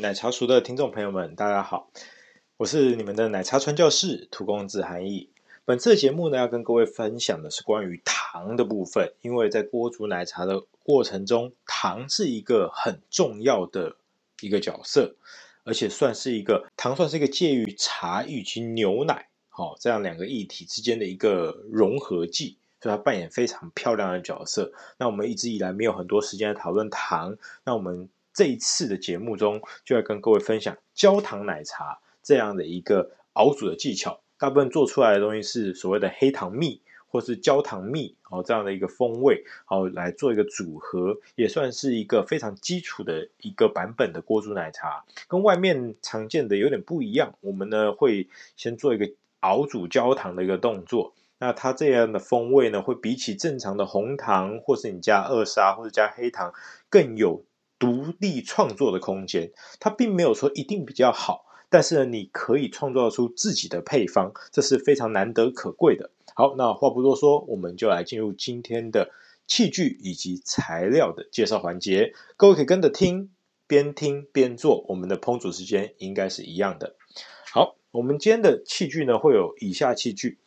奶茶熟的听众朋友们，大家好，我是你们的奶茶传教士荼公子韩毅。本次节目呢，要跟各位分享的是关于糖的部分，因为在锅煮奶茶的过程中，糖是一个很重要的一个角色，而且算是一个糖算是一个介于茶以及牛奶好、哦、这样两个液体之间的一个融合剂，所以它扮演非常漂亮的角色。那我们一直以来没有很多时间来讨论糖，那我们。这一次的节目中，就要跟各位分享焦糖奶茶这样的一个熬煮的技巧。大部分做出来的东西是所谓的黑糖蜜或是焦糖蜜哦，这样的一个风味，好来做一个组合，也算是一个非常基础的一个版本的锅煮奶茶。跟外面常见的有点不一样，我们呢会先做一个熬煮焦糖的一个动作。那它这样的风味呢，会比起正常的红糖或是你加二砂或者加黑糖更有。独立创作的空间，它并没有说一定比较好，但是呢，你可以创造出自己的配方，这是非常难得可贵的。好，那话不多说，我们就来进入今天的器具以及材料的介绍环节。各位可以跟着听，边听边做，我们的烹煮时间应该是一样的。好，我们今天的器具呢，会有以下器具，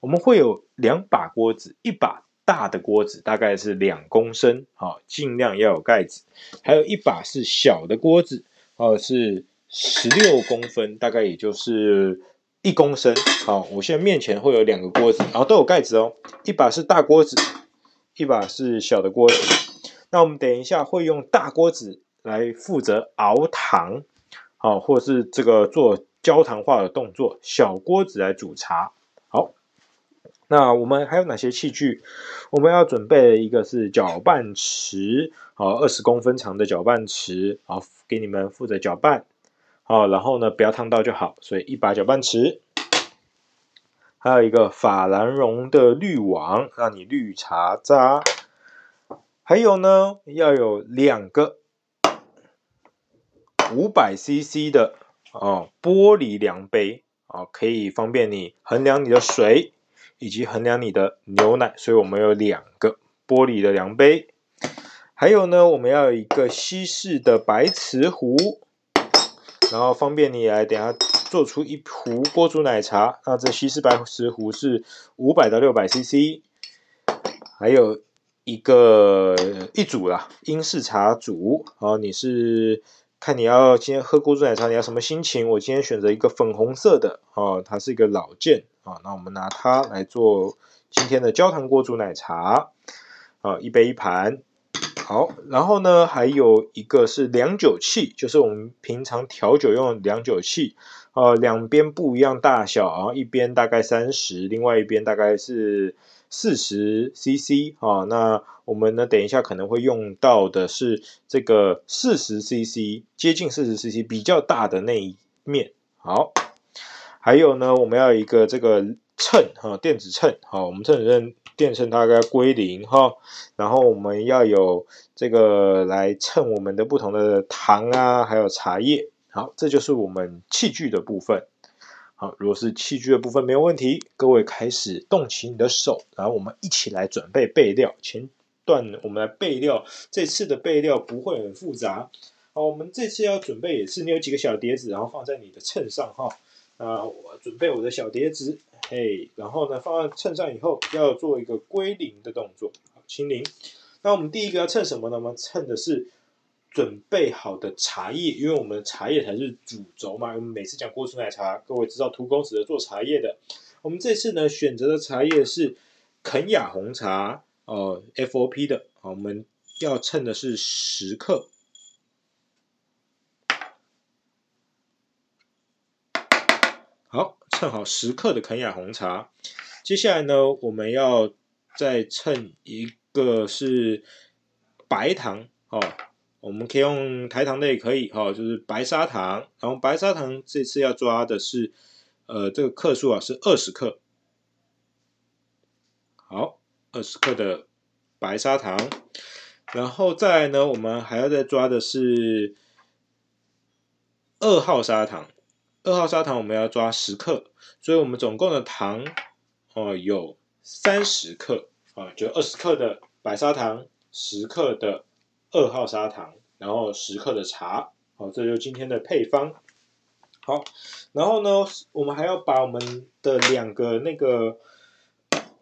我们会有两把锅子，一把。大的锅子大概是两公升，好，尽量要有盖子。还有一把是小的锅子，哦，是十六公分，大概也就是一公升。好，我现在面前会有两个锅子，然后都有盖子哦。一把是大锅子，一把是小的锅子。那我们等一下会用大锅子来负责熬糖，好，或是这个做焦糖化的动作，小锅子来煮茶。好那我们还有哪些器具？我们要准备一个是搅拌池，好，二十公分长的搅拌池，好，给你们负责搅拌，好，然后呢，不要烫到就好，所以一把搅拌池，还有一个法兰绒的滤网，让你滤茶渣，还有呢，要有两个五百 CC 的哦玻璃量杯，啊，可以方便你衡量你的水。以及衡量你的牛奶，所以我们有两个玻璃的量杯，还有呢，我们要有一个西式的白瓷壶，然后方便你来等下做出一壶锅煮奶茶。那这西式白瓷壶是五百到六百 CC，还有一个一组啦，英式茶组。然后你是看你要今天喝锅煮奶茶，你要什么心情？我今天选择一个粉红色的，哦，它是一个老件。啊，那我们拿它来做今天的焦糖锅煮奶茶。啊，一杯一盘。好，然后呢，还有一个是量酒器，就是我们平常调酒用的量酒器。啊，两边不一样大小，然后一边大概三十，另外一边大概是四十 CC。啊，那我们呢，等一下可能会用到的是这个四十 CC，接近四十 CC 比较大的那一面。好。还有呢，我们要一个这个秤哈，电子秤哈，我们这里电秤大概归零哈，然后我们要有这个来称我们的不同的糖啊，还有茶叶。好，这就是我们器具的部分。好，如果是器具的部分没有问题，各位开始动起你的手，然后我们一起来准备备料。前段我们来备料，这次的备料不会很复杂。好，我们这次要准备也是，你有几个小碟子，然后放在你的秤上哈。啊，我准备我的小碟子，嘿，然后呢，放在秤上以后，要做一个归零的动作，好，清零。那我们第一个要称什么呢？我们称的是准备好的茶叶，因为我们茶叶才是主轴嘛。我们每次讲锅煮奶茶，各位知道荼公子的做茶叶的。我们这次呢，选择的茶叶是肯亚红茶，哦，FOP 的，好，我们要称的是十克。好，称好十克的肯亚红茶。接下来呢，我们要再称一个是白糖哦，我们可以用台糖的也可以哦，就是白砂糖。然后白砂糖这次要抓的是，呃，这个克数啊是二十克。好，二十克的白砂糖。然后再来呢，我们还要再抓的是二号砂糖。二号砂糖我们要抓十克，所以我们总共的糖哦有三十克啊，就二十克的白砂糖，十克的二号砂糖，然后十克的茶。好，这就是今天的配方。好，然后呢，我们还要把我们的两个那个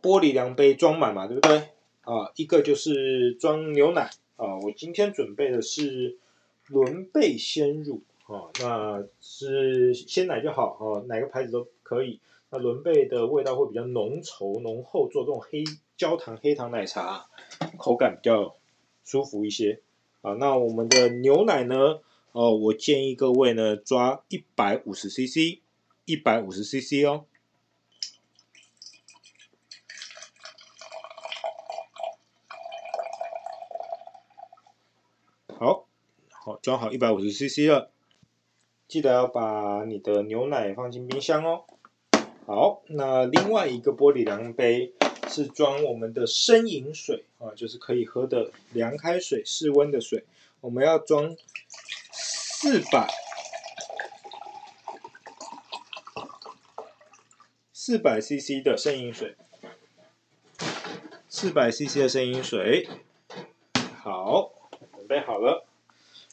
玻璃量杯装满嘛，对不对？啊，一个就是装牛奶啊，我今天准备的是伦贝鲜乳啊，那是鲜奶就好哦，哪个牌子都可以。那伦贝的味道会比较浓稠浓厚，做这种黑焦糖黑糖奶茶，口感比较舒服一些啊。那我们的牛奶呢？哦，我建议各位呢抓一百五十 CC，一百五十 CC 哦。好，好，装好一百五十 CC 了，记得要把你的牛奶放进冰箱哦。好，那另外一个玻璃量杯是装我们的生饮水啊，就是可以喝的凉开水、室温的水。我们要装四百四百 CC 的生饮水，四百 CC 的生饮水，好。准备好了，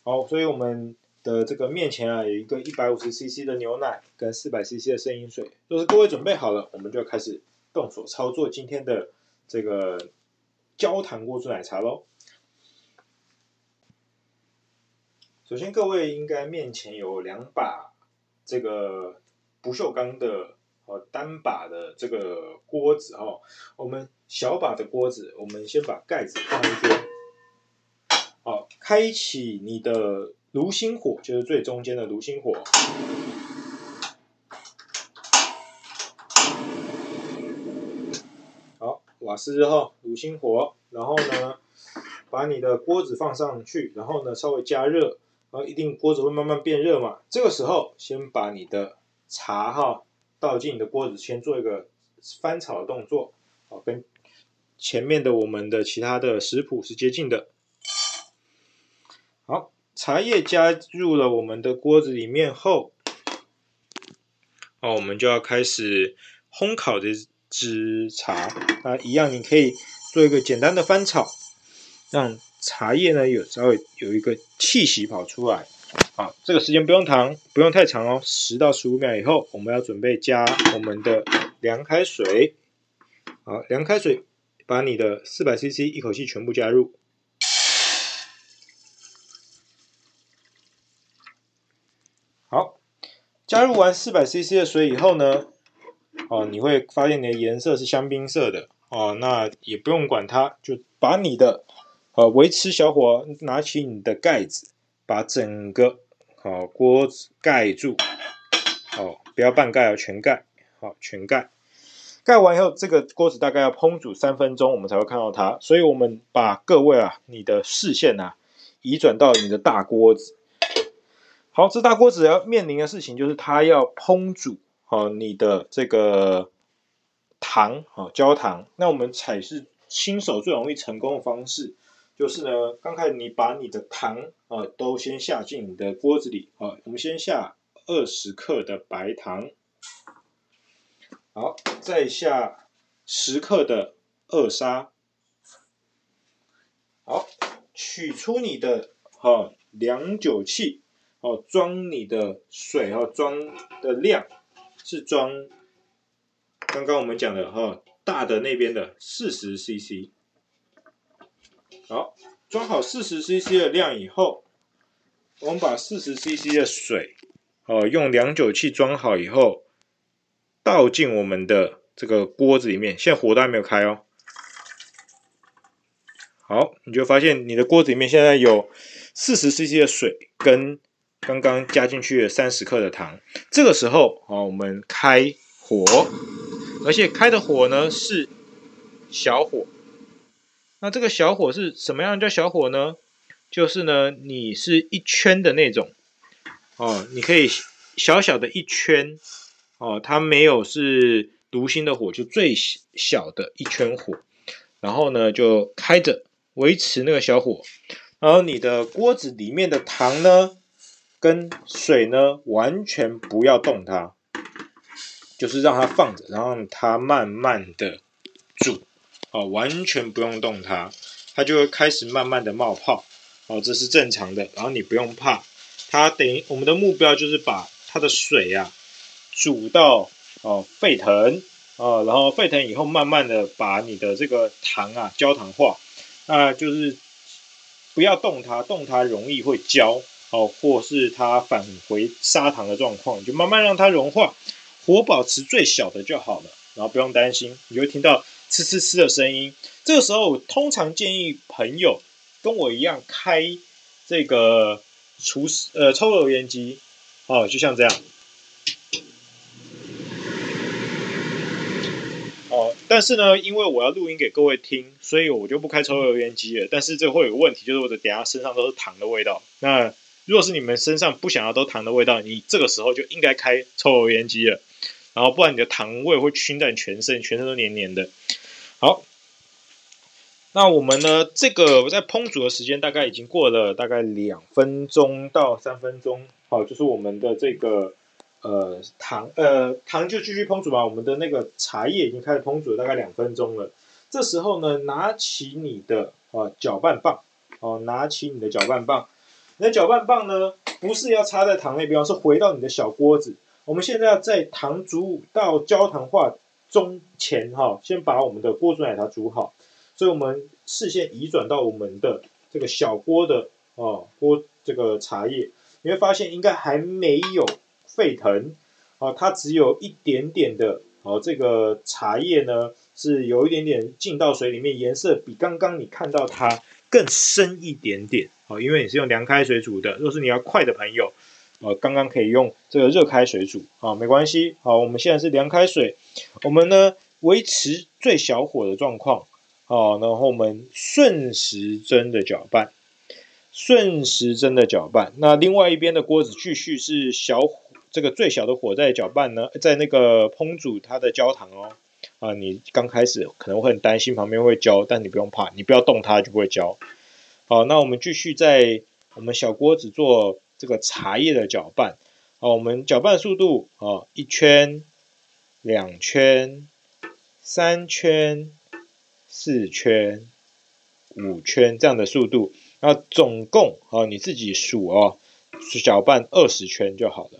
好，所以我们的这个面前啊，有一个一百五十 CC 的牛奶跟四百 CC 的生饮水，就是各位准备好了，我们就要开始动手操作今天的这个焦糖锅煮奶茶喽。首先，各位应该面前有两把这个不锈钢的哦单把的这个锅子哦，我们小把的锅子，我们先把盖子放一边。好，开启你的炉心火，就是最中间的炉心火。好，瓦斯之后，炉心火，然后呢，把你的锅子放上去，然后呢，稍微加热，然后一定锅子会慢慢变热嘛。这个时候，先把你的茶哈倒进你的锅子，先做一个翻炒的动作，好，跟前面的我们的其他的食谱是接近的。好，茶叶加入了我们的锅子里面后，哦，我们就要开始烘烤这支茶。那一样，你可以做一个简单的翻炒，让茶叶呢有稍微有一个气息跑出来。好，这个时间不用长，不用太长哦，十到十五秒以后，我们要准备加我们的凉开水。好，凉开水，把你的四百 CC 一口气全部加入。加入完四百 CC 的水以后呢，哦，你会发现你的颜色是香槟色的哦，那也不用管它，就把你的呃维持小火，拿起你的盖子，把整个哦锅子盖住，哦，不要半盖哦，全盖，好，全盖。盖完以后，这个锅子大概要烹煮三分钟，我们才会看到它。所以我们把各位啊，你的视线啊，移转到你的大锅子。好，这大锅子要面临的事情就是它要烹煮好你的这个糖啊，焦糖。那我们采是新手最容易成功的方式，就是呢，刚开始你把你的糖啊都先下进你的锅子里啊，我们先下二十克的白糖，好，再下十克的二砂，好，取出你的哈量酒器。哦，装你的水哦，装的量是装刚刚我们讲的哈大的那边的四十 CC。好，装好四十 CC 的量以后，我们把四十 CC 的水哦用量酒器装好以后，倒进我们的这个锅子里面。现在火都还没有开哦。好，你就发现你的锅子里面现在有四十 CC 的水跟。刚刚加进去了三十克的糖，这个时候啊，我们开火，而且开的火呢是小火。那这个小火是什么样叫小火呢？就是呢，你是一圈的那种。哦，你可以小小的一圈。哦，它没有是炉心的火，就最小的一圈火，然后呢就开着维持那个小火，然后你的锅子里面的糖呢跟水呢完全不要动它，就是让它放着，然后它慢慢的煮，哦，完全不用动它，它就会开始慢慢的冒泡。哦，这是正常的，然后你不用怕，它等于我们的目标就是把它的水啊煮到哦沸腾啊，然后沸腾以后，慢慢的把你的这个糖啊焦糖化，那就是不要动它，动它容易会焦哦，或是它返回砂糖的状况，就慢慢让它融化，火保持最小的就好了，然后不用担心，你会听到呲呲呲的声音，这个时候通常建议朋友。跟我一样开这个除湿呃抽油烟机哦，就像这样哦。但是呢，因为我要录音给各位听，所以我就不开抽油烟机了。但是这会有个问题，就是我的等下身上都是糖的味道。那如果是你们身上不想要都糖的味道，你这个时候就应该开抽油烟机了。然后不然你的糖味会熏在全身，全身都黏黏的。好。那我们呢？这个我在烹煮的时间大概已经过了大概两分钟到三分钟，好，就是我们的这个呃糖呃糖就继续烹煮吧。我们的那个茶叶已经开始烹煮了大概两分钟了。这时候呢，拿起你的啊搅拌棒，哦，拿起你的搅拌棒。你的搅拌棒呢，不是要插在糖那边，是回到你的小锅子。我们现在要在糖煮到焦糖化中前，哈，先把我们的锅煮奶茶煮好。所以，我们视线移转到我们的这个小锅的哦锅这个茶叶，你会发现应该还没有沸腾啊，它只有一点点的哦，这个茶叶呢是有一点点进到水里面，颜色比刚刚你看到它更深一点点哦，因为你是用凉开水煮的。若是你要快的朋友，呃，刚刚可以用这个热开水煮啊，没关系。好，我们现在是凉开水，我们呢维持最小火的状况。好，然后我们顺时针的搅拌，顺时针的搅拌。那另外一边的锅子继续是小，这个最小的火在搅拌呢，在那个烹煮它的焦糖哦。啊，你刚开始可能会很担心旁边会焦，但你不用怕，你不要动它就不会焦。好，那我们继续在我们小锅子做这个茶叶的搅拌。好，我们搅拌速度啊，一圈、两圈、三圈。四圈、五圈这样的速度，那总共啊，你自己数哦，搅拌二十圈就好了。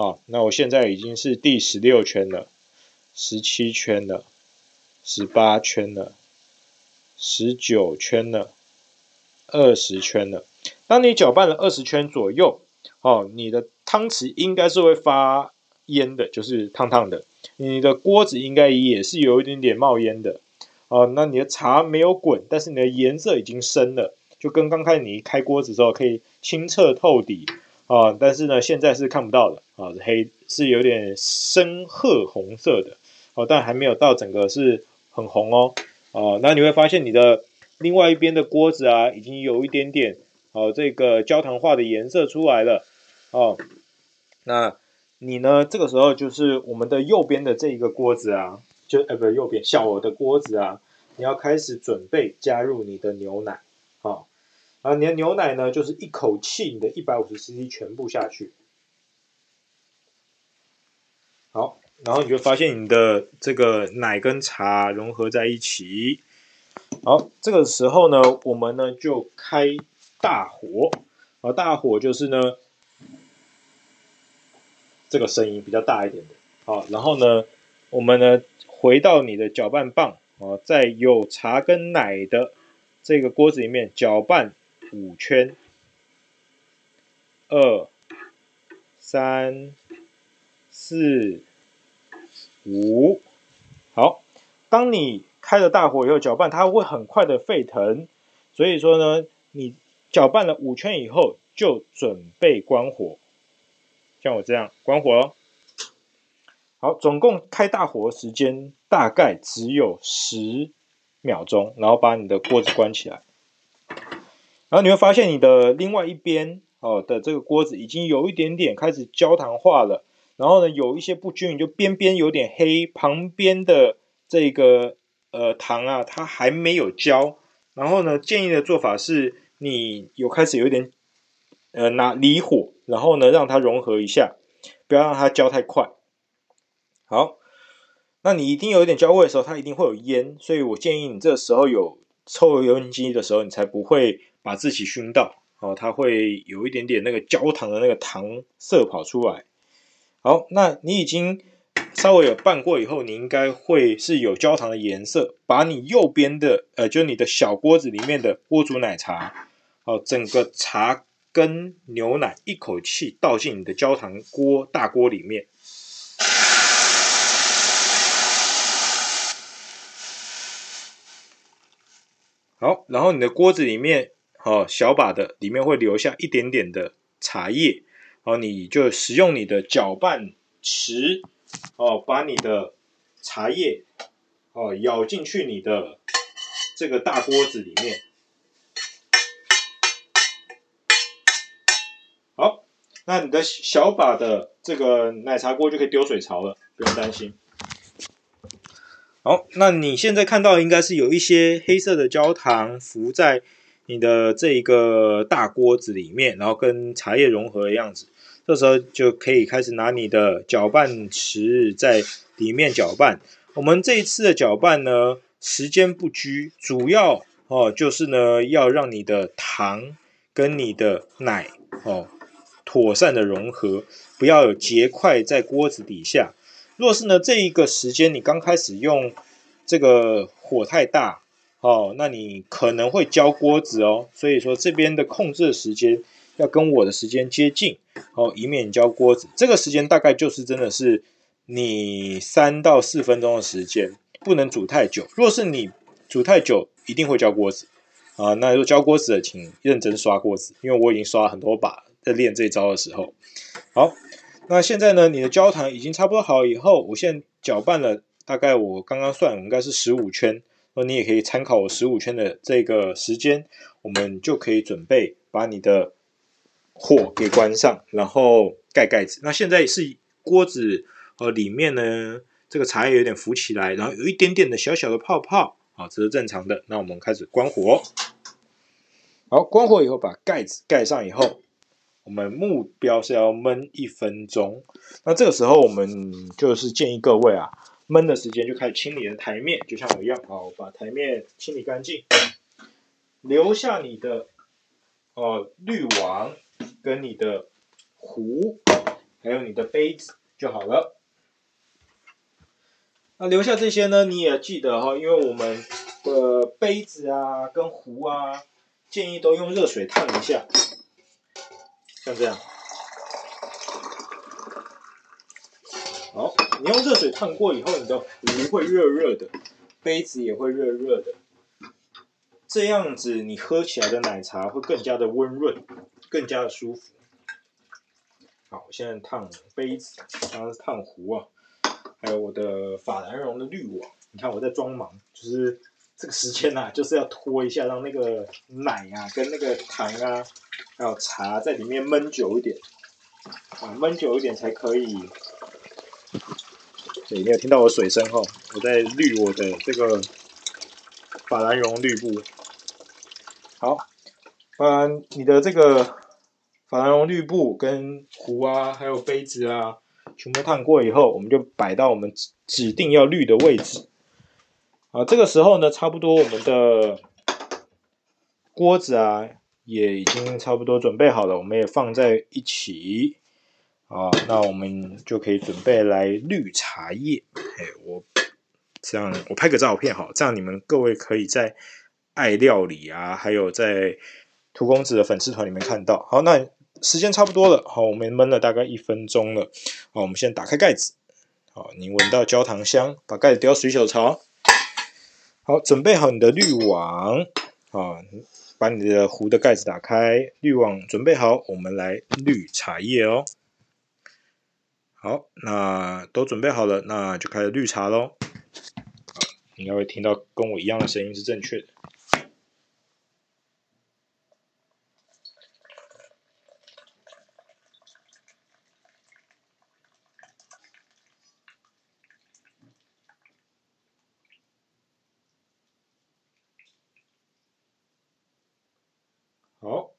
啊，那我现在已经是第十六圈了，十七圈了，十八圈了，十九圈了，二十圈了。当你搅拌了二十圈左右，哦，你的汤匙应该是会发烟的，就是烫烫的。你的锅子应该也是有一点点冒烟的。哦，那你的茶没有滚，但是你的颜色已经深了，就跟刚开始你一开锅子的时候可以清澈透底啊，但是呢，现在是看不到的啊，黑是有点深褐红色的哦，但还没有到整个是很红哦，哦，那你会发现你的另外一边的锅子啊，已经有一点点哦，这个焦糖化的颜色出来了哦，那你呢，这个时候就是我们的右边的这一个锅子啊。就呃不是右边小我的锅子啊，你要开始准备加入你的牛奶，好，啊你的牛奶呢就是一口气你的一百五十 CC 全部下去，好，然后你就发现你的这个奶跟茶融合在一起，好，这个时候呢我们呢就开大火，啊大火就是呢这个声音比较大一点的，好，然后呢我们呢。回到你的搅拌棒啊，在有茶跟奶的这个锅子里面搅拌五圈，二、三、四、五，好。当你开了大火以后搅拌，它会很快的沸腾。所以说呢，你搅拌了五圈以后，就准备关火，像我这样关火哦。好，总共开大火时间大概只有十秒钟，然后把你的锅子关起来。然后你会发现你的另外一边哦的这个锅子已经有一点点开始焦糖化了，然后呢有一些不均匀，就边边有点黑，旁边的这个呃糖啊它还没有焦。然后呢建议的做法是，你有开始有一点呃拿离火，然后呢让它融合一下，不要让它焦太快。好，那你一定有一点焦味的时候，它一定会有烟，所以我建议你这时候有抽油烟机的时候，你才不会。把自己熏到，哦，它会有一点点那个焦糖的那个糖色跑出来。好，那你已经稍微有拌过以后，你应该会是有焦糖的颜色。把你右边的，呃，就你的小锅子里面的锅煮奶茶，哦，整个茶跟牛奶一口气倒进你的焦糖锅大锅里面。好，然后你的锅子里面。哦，小把的里面会留下一点点的茶叶，哦，你就使用你的搅拌匙，哦，把你的茶叶，哦，舀进去你的这个大锅子里面。好，那你的小把的这个奶茶锅就可以丢水槽了，不用担心。好，那你现在看到应该是有一些黑色的焦糖浮在。你的这一个大锅子里面，然后跟茶叶融合的样子，这时候就可以开始拿你的搅拌匙在里面搅拌。我们这一次的搅拌呢，时间不拘，主要哦就是呢要让你的糖跟你的奶哦妥善的融合，不要有结块在锅子底下。若是呢这一个时间你刚开始用这个火太大。哦，那你可能会焦锅子哦，所以说这边的控制时间要跟我的时间接近，哦，以免焦锅子。这个时间大概就是真的是你三到四分钟的时间，不能煮太久。若是你煮太久，一定会焦锅子啊。那如果焦锅子的，请认真刷锅子，因为我已经刷了很多把，在练这一招的时候。好，那现在呢，你的焦糖已经差不多好以后，我现在搅拌了，大概我刚刚算应该是十五圈。那你也可以参考我十五圈的这个时间，我们就可以准备把你的火给关上，然后盖盖子。那现在是锅子呃里面呢，这个茶叶有点浮起来，然后有一点点的小小的泡泡，啊，这是正常的。那我们开始关火。好，关火以后把盖子盖上以后，我们目标是要焖一分钟。那这个时候我们就是建议各位啊。焖的时间就开始清理的台面，就像我一样，好，把台面清理干净，留下你的哦滤网跟你的壶，还有你的杯子就好了。那留下这些呢，你也记得哈，因为我们的杯子啊跟壶啊，建议都用热水烫一下，像这样。好，你用热水烫过以后，你的壶会热热的，杯子也会热热的，这样子你喝起来的奶茶会更加的温润，更加的舒服。好，我现在烫杯子，刚刚是烫壶啊，还有我的法兰绒的滤网。你看我在装忙，就是这个时间呐、啊，就是要拖一下，让那个奶啊跟那个糖啊，还有茶在里面闷久一点，啊，闷久一点才可以。对，你有听到我水声后，我在滤我的这个法兰绒滤布。好，把你的这个法兰绒滤布跟壶啊，还有杯子啊，全部烫过以后，我们就摆到我们指定要滤的位置。啊，这个时候呢，差不多我们的锅子啊，也已经差不多准备好了，我们也放在一起。啊，那我们就可以准备来滤茶叶。哎，我这样我拍个照片好，这样你们各位可以在爱料理啊，还有在涂公子的粉丝团里面看到。好，那时间差不多了，好，我们焖了大概一分钟了。好，我们先打开盖子。好，你闻到焦糖香，把盖子丢到水手槽。好，准备好你的滤网。好，把你的壶的盖子打开，滤网准备好，我们来滤茶叶哦。好，那都准备好了，那就开始滤茶喽。应该会听到跟我一样的声音是正确的。好。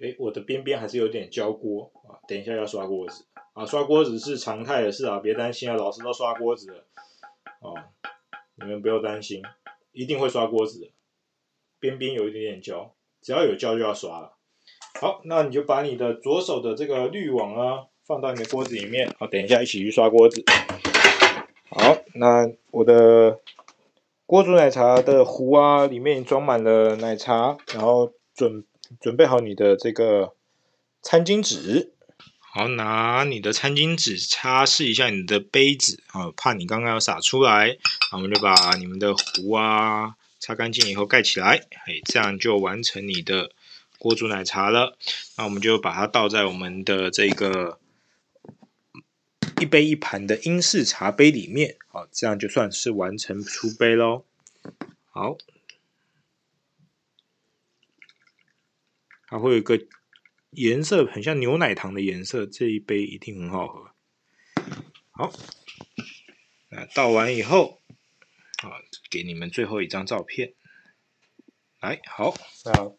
哎，我的边边还是有点焦锅啊，等一下要刷锅子啊，刷锅子是常态的事啊，别担心啊，老师都刷锅子了哦，你们不要担心，一定会刷锅子的。边边有一点点焦，只要有焦就要刷了。好，那你就把你的左手的这个滤网啊，放到你的锅子里面，啊，等一下一起去刷锅子。好，那我的锅煮奶茶的壶啊，里面装满了奶茶，然后准。准备好你的这个餐巾纸，好，拿你的餐巾纸擦拭一下你的杯子啊，怕你刚刚要洒出来，那我们就把你们的壶啊擦干净以后盖起来，哎，这样就完成你的锅煮奶茶了。那我们就把它倒在我们的这个一杯一盘的英式茶杯里面，好，这样就算是完成出杯喽。好。它会有一个颜色很像牛奶糖的颜色，这一杯一定很好喝。好，那倒完以后，啊，给你们最后一张照片。来，好，那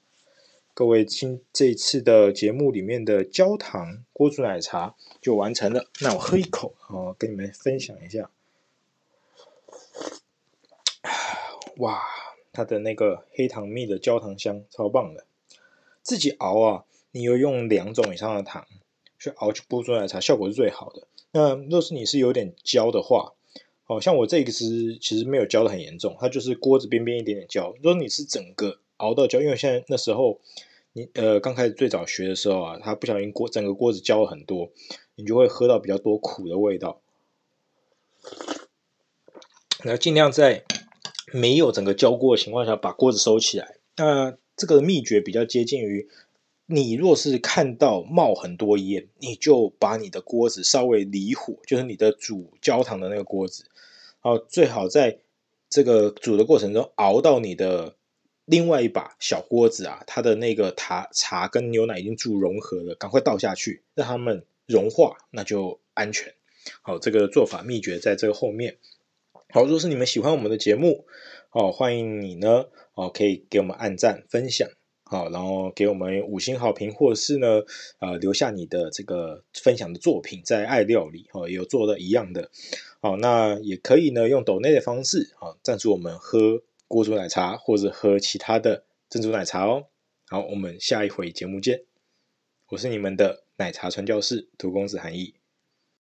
各位听这一次的节目里面的焦糖锅煮奶茶就完成了。那我喝一口，哦，跟你们分享一下。哇，它的那个黑糖蜜的焦糖香，超棒的。自己熬啊，你有用两种以上的糖去熬去锅煮奶茶，效果是最好的。那若是你是有点焦的话，好像我这个是其实没有焦的很严重，它就是锅子边边一点点焦。如果你是整个熬到焦，因为现在那时候你呃刚开始最早学的时候啊，它不小心锅整个锅子焦了很多，你就会喝到比较多苦的味道。那尽量在没有整个焦锅的情况下，把锅子收起来。那这个秘诀比较接近于，你若是看到冒很多烟，你就把你的锅子稍微离火，就是你的煮焦糖的那个锅子，然后，最好在这个煮的过程中熬到你的另外一把小锅子啊，它的那个茶茶跟牛奶已经煮融合了，赶快倒下去，让它们融化，那就安全。好，这个做法秘诀在这个后面。好，若是你们喜欢我们的节目，哦，欢迎你呢，哦，可以给我们按赞、分享，好，然后给我们五星好评，或是呢，呃，留下你的这个分享的作品，在爱料理，哦，有做的一样的，好，那也可以呢，用抖内的方式，啊，赞助我们喝锅煮奶茶，或者喝其他的珍珠奶茶哦。好，我们下一回节目见，我是你们的奶茶传教士土公子韩毅。